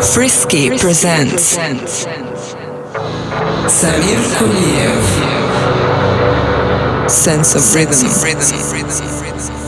Frisky, Frisky presents, presents Samir Kuliev Sense of Rhythm. rhythm.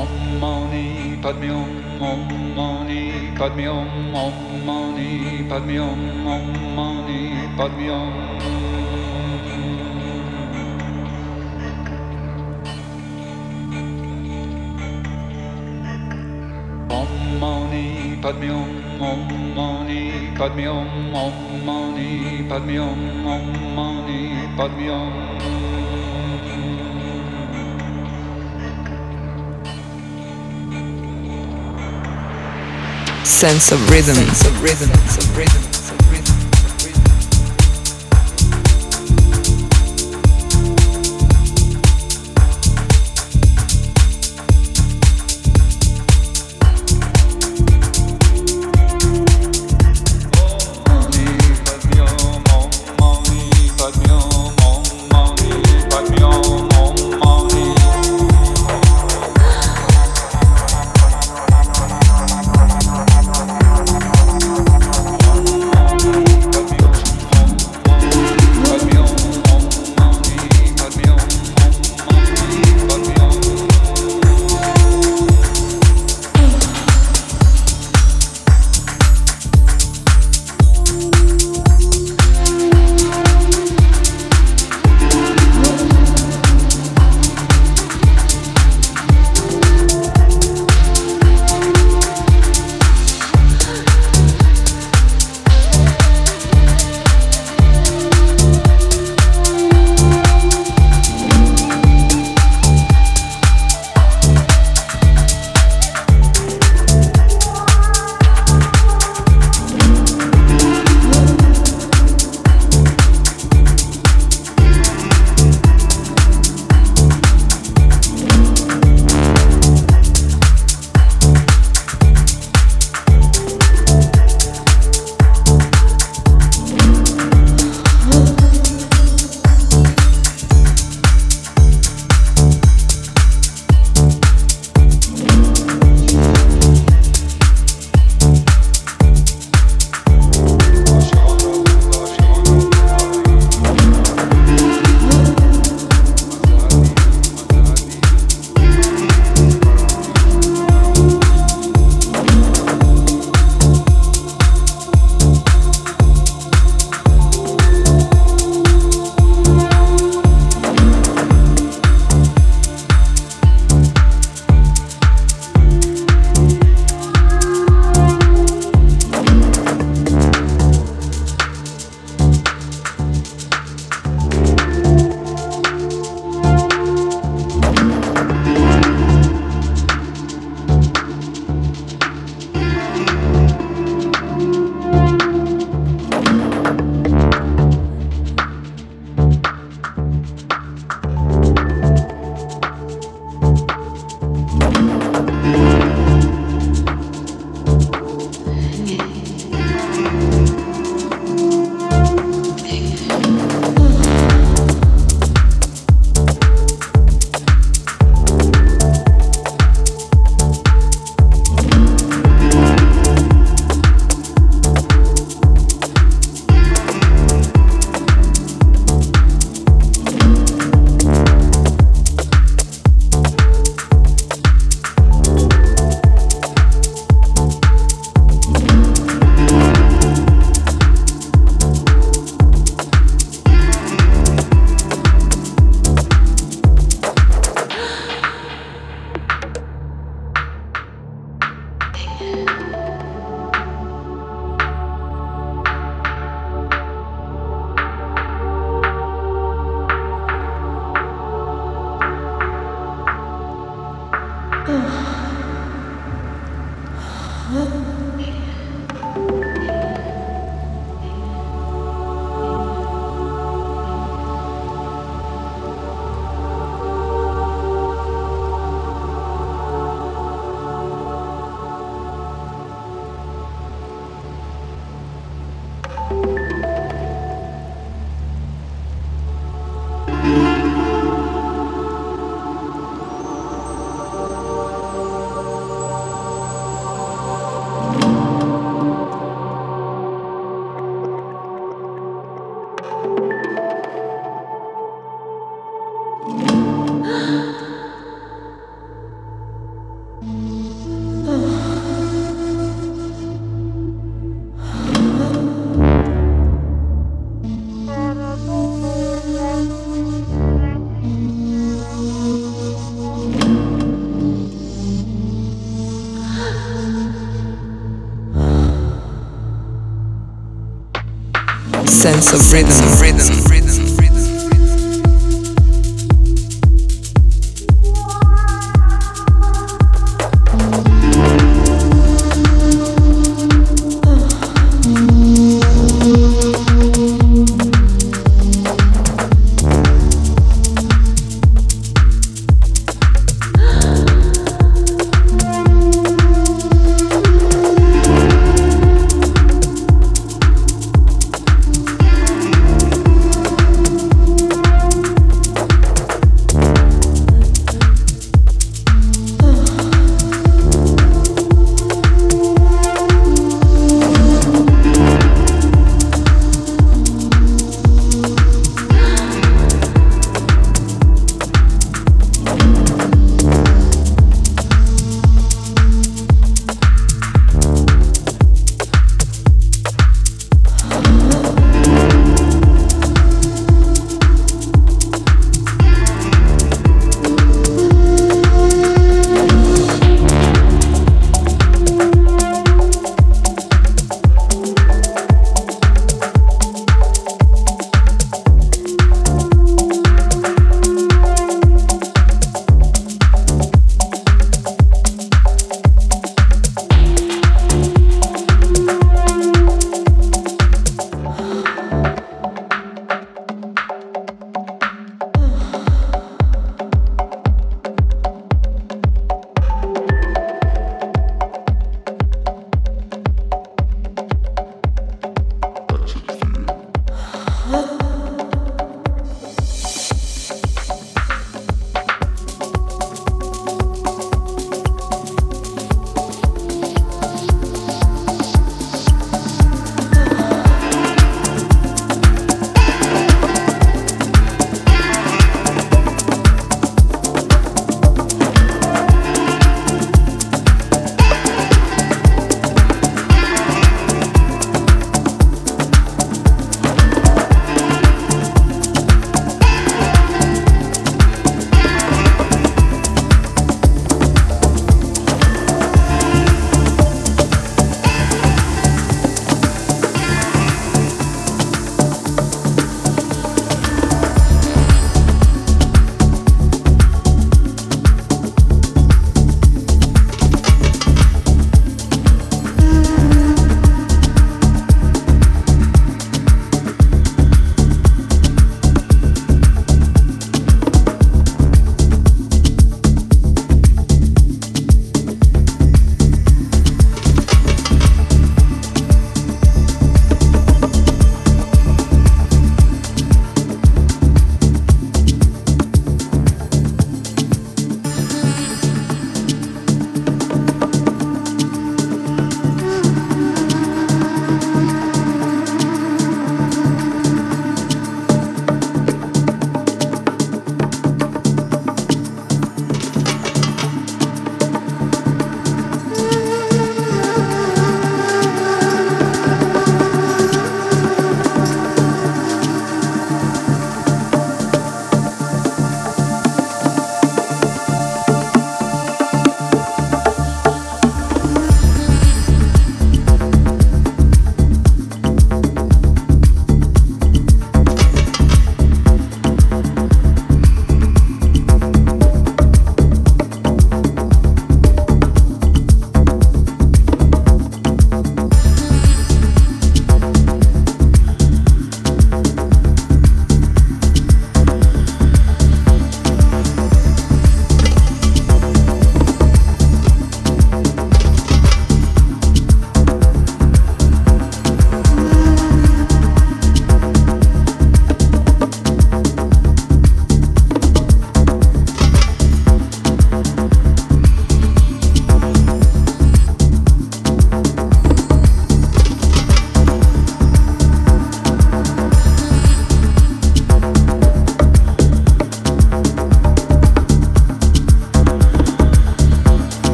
om mani padme om om mani padme om om mani padme om om mani padme om. Om mani padme om om mani padme om om mani padme om om mani padme om. sense of rhythm. Of rhythm, rhythm, rhythm.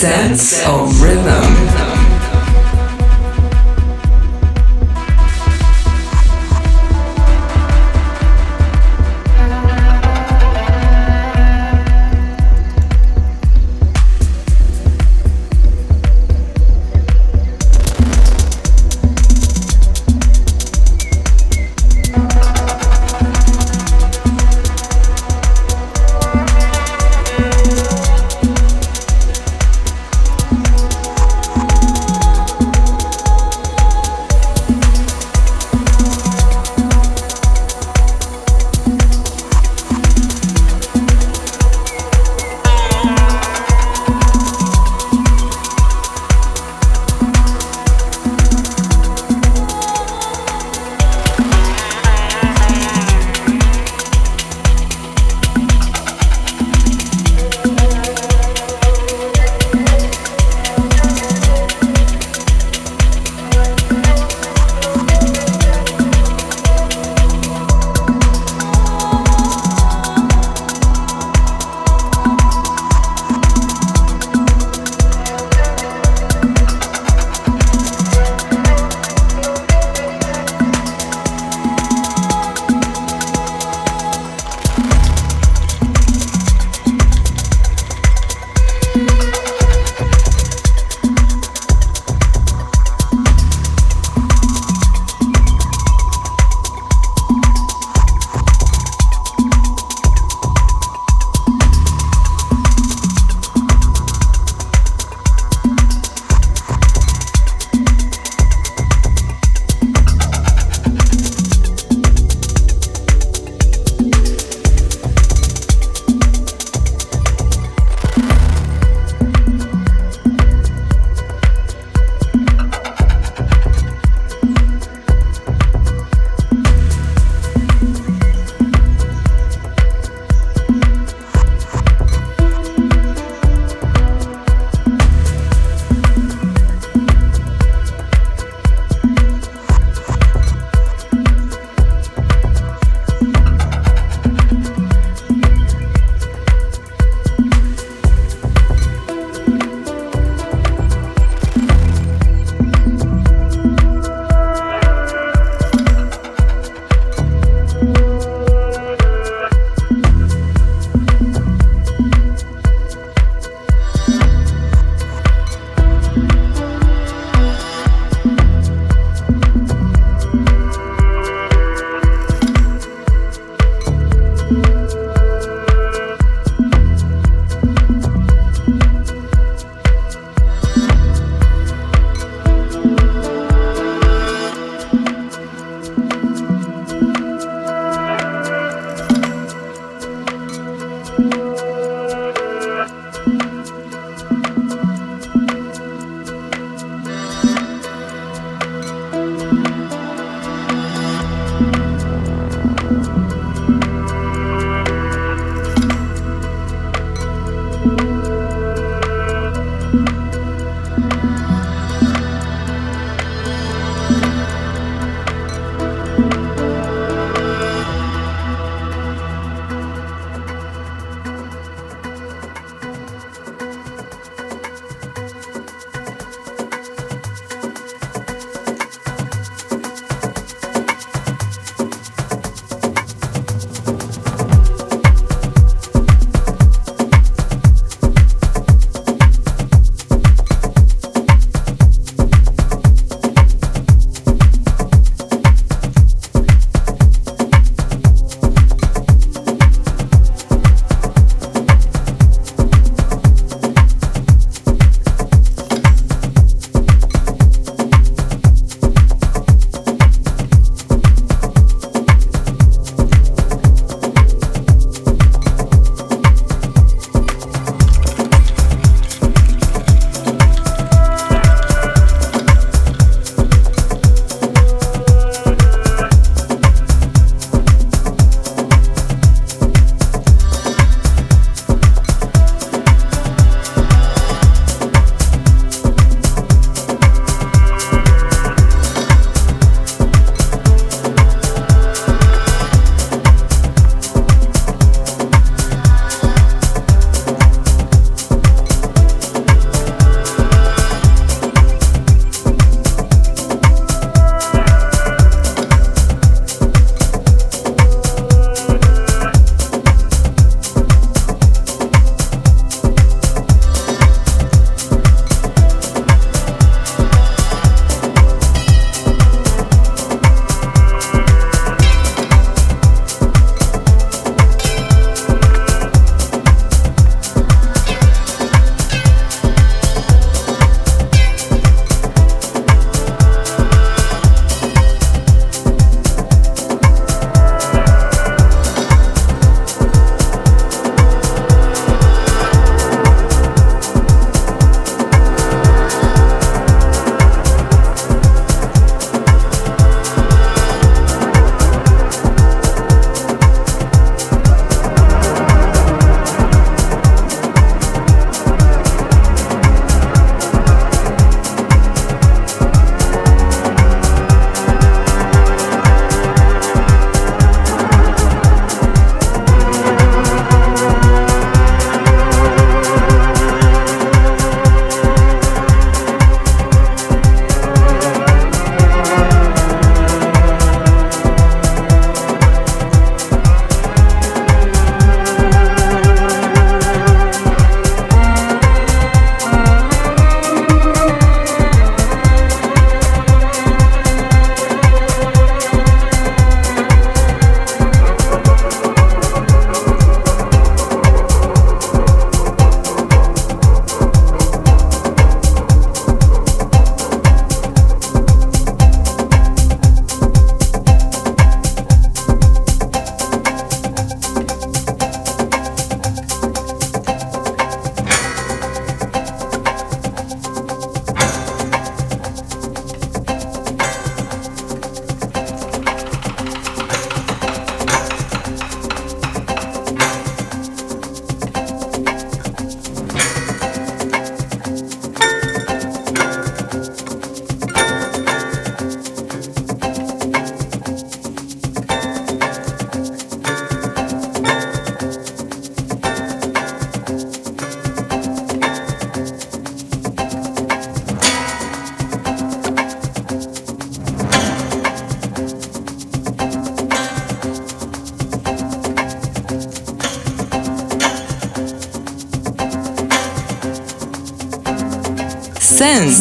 Sense of rhythm.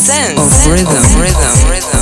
Sense, of rhythm. Of rhythm. rhythm.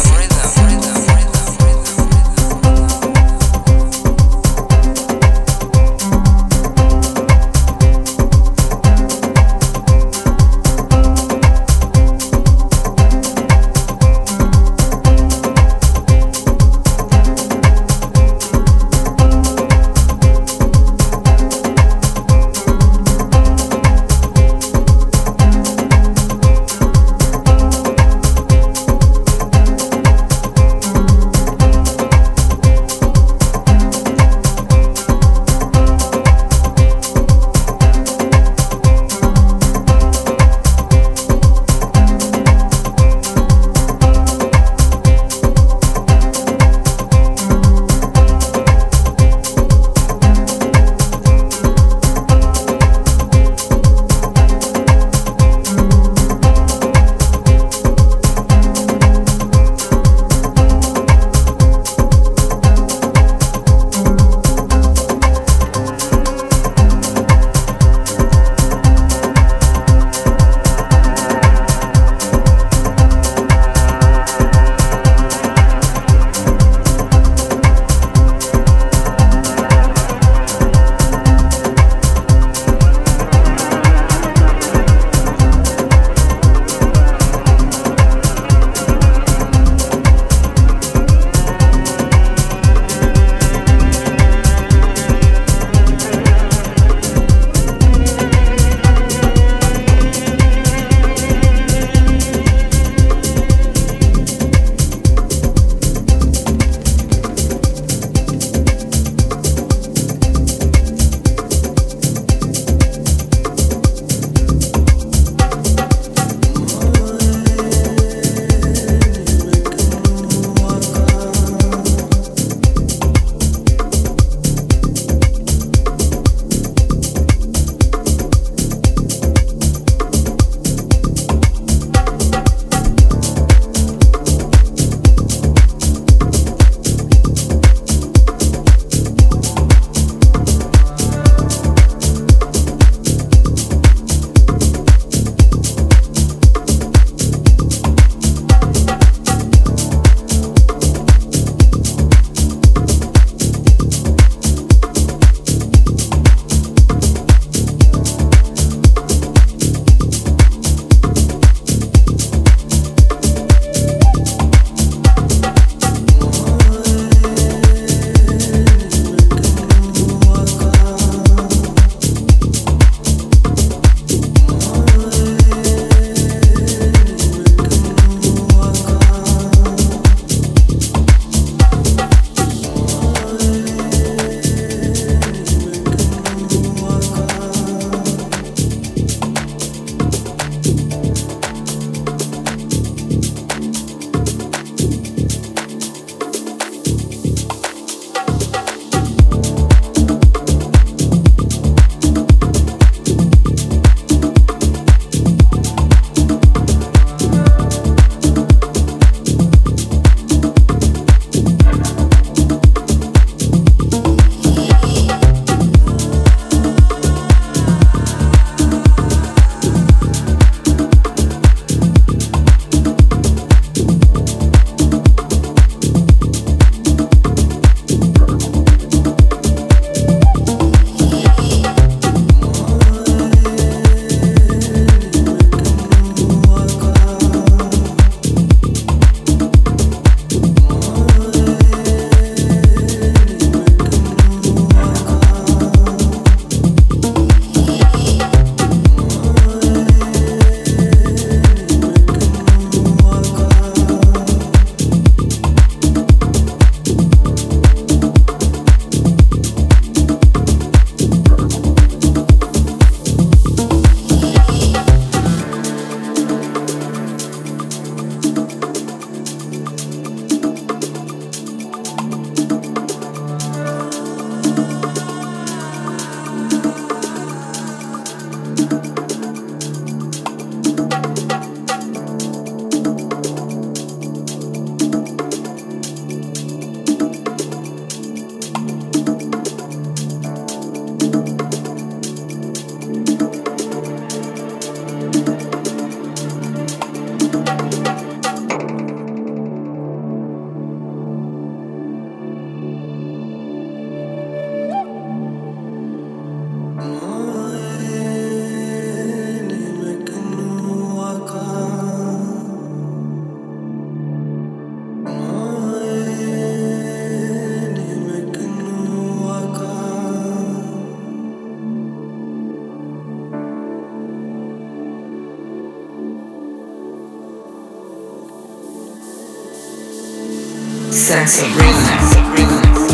Sense of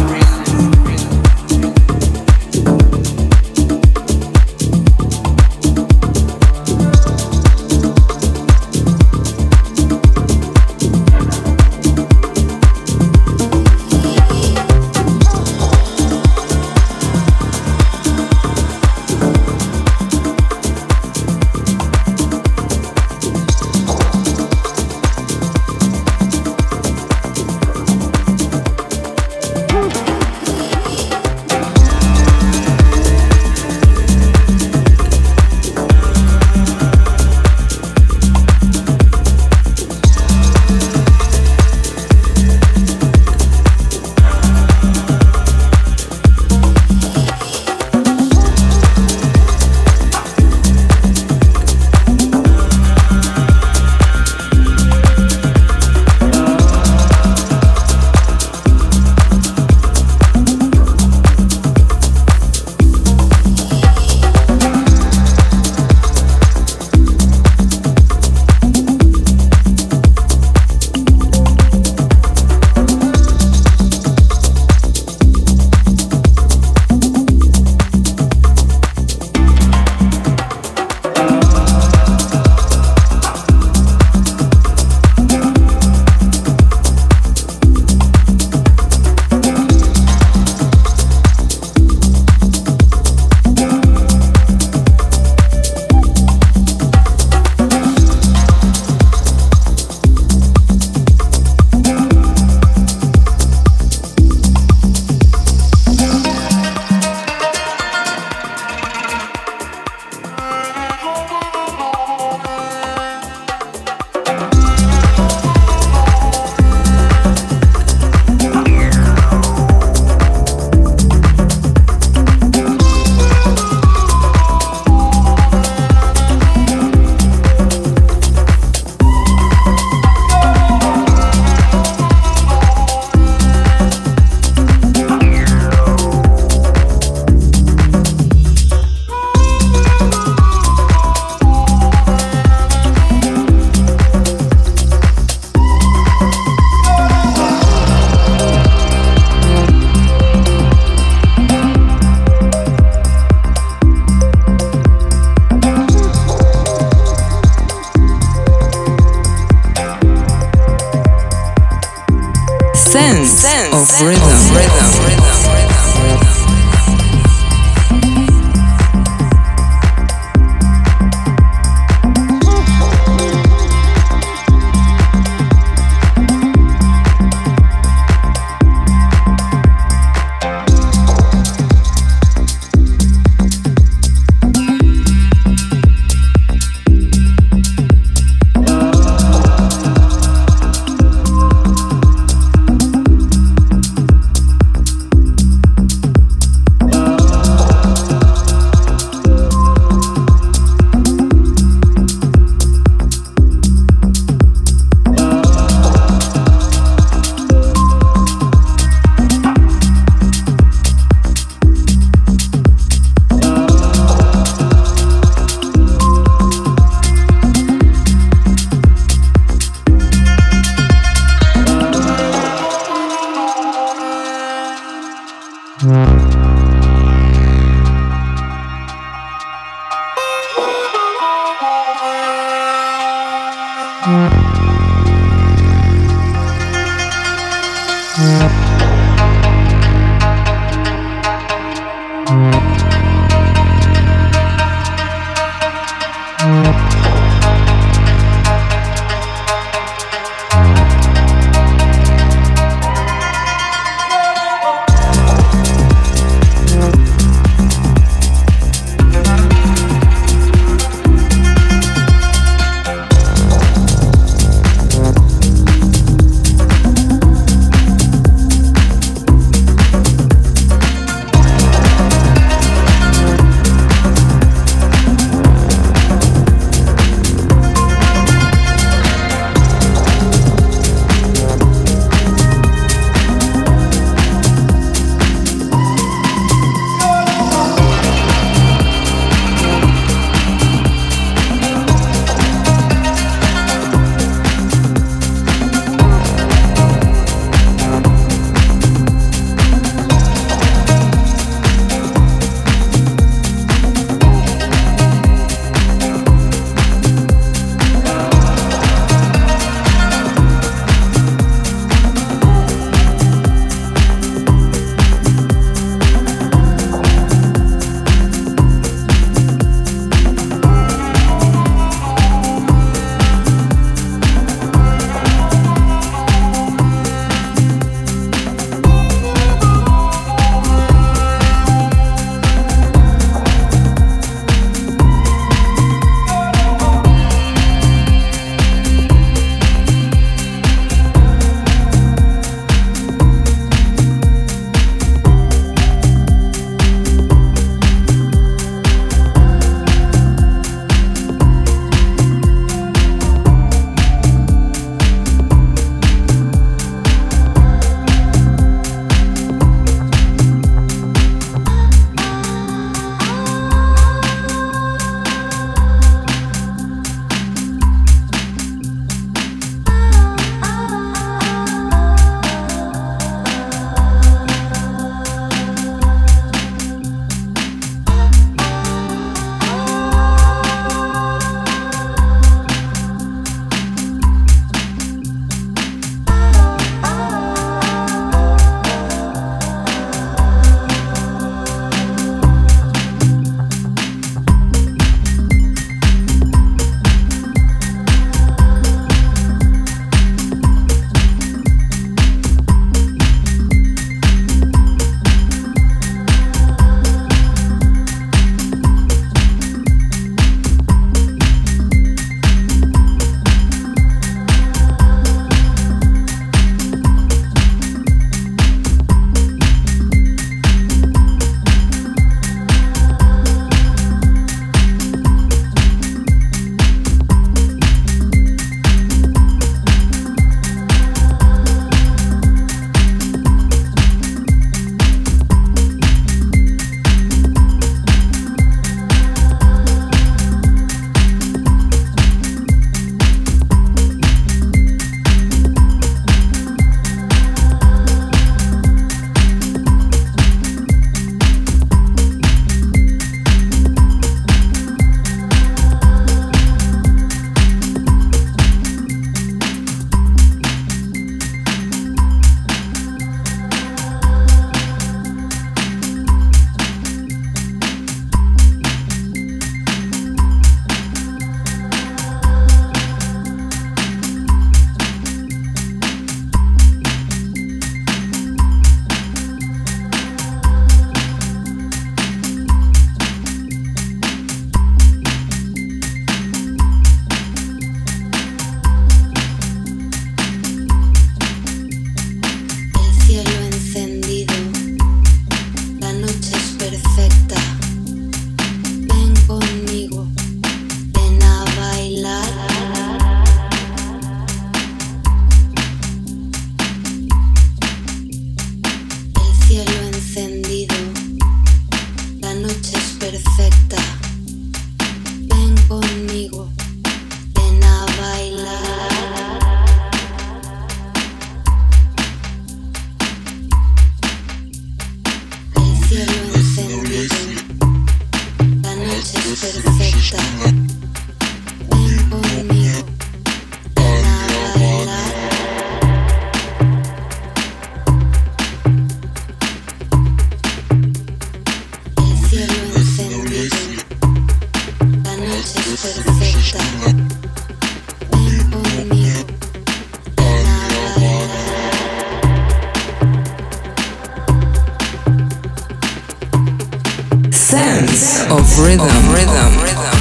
sense of rhythm, rhythm, rhythm.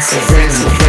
Sense of rhythm.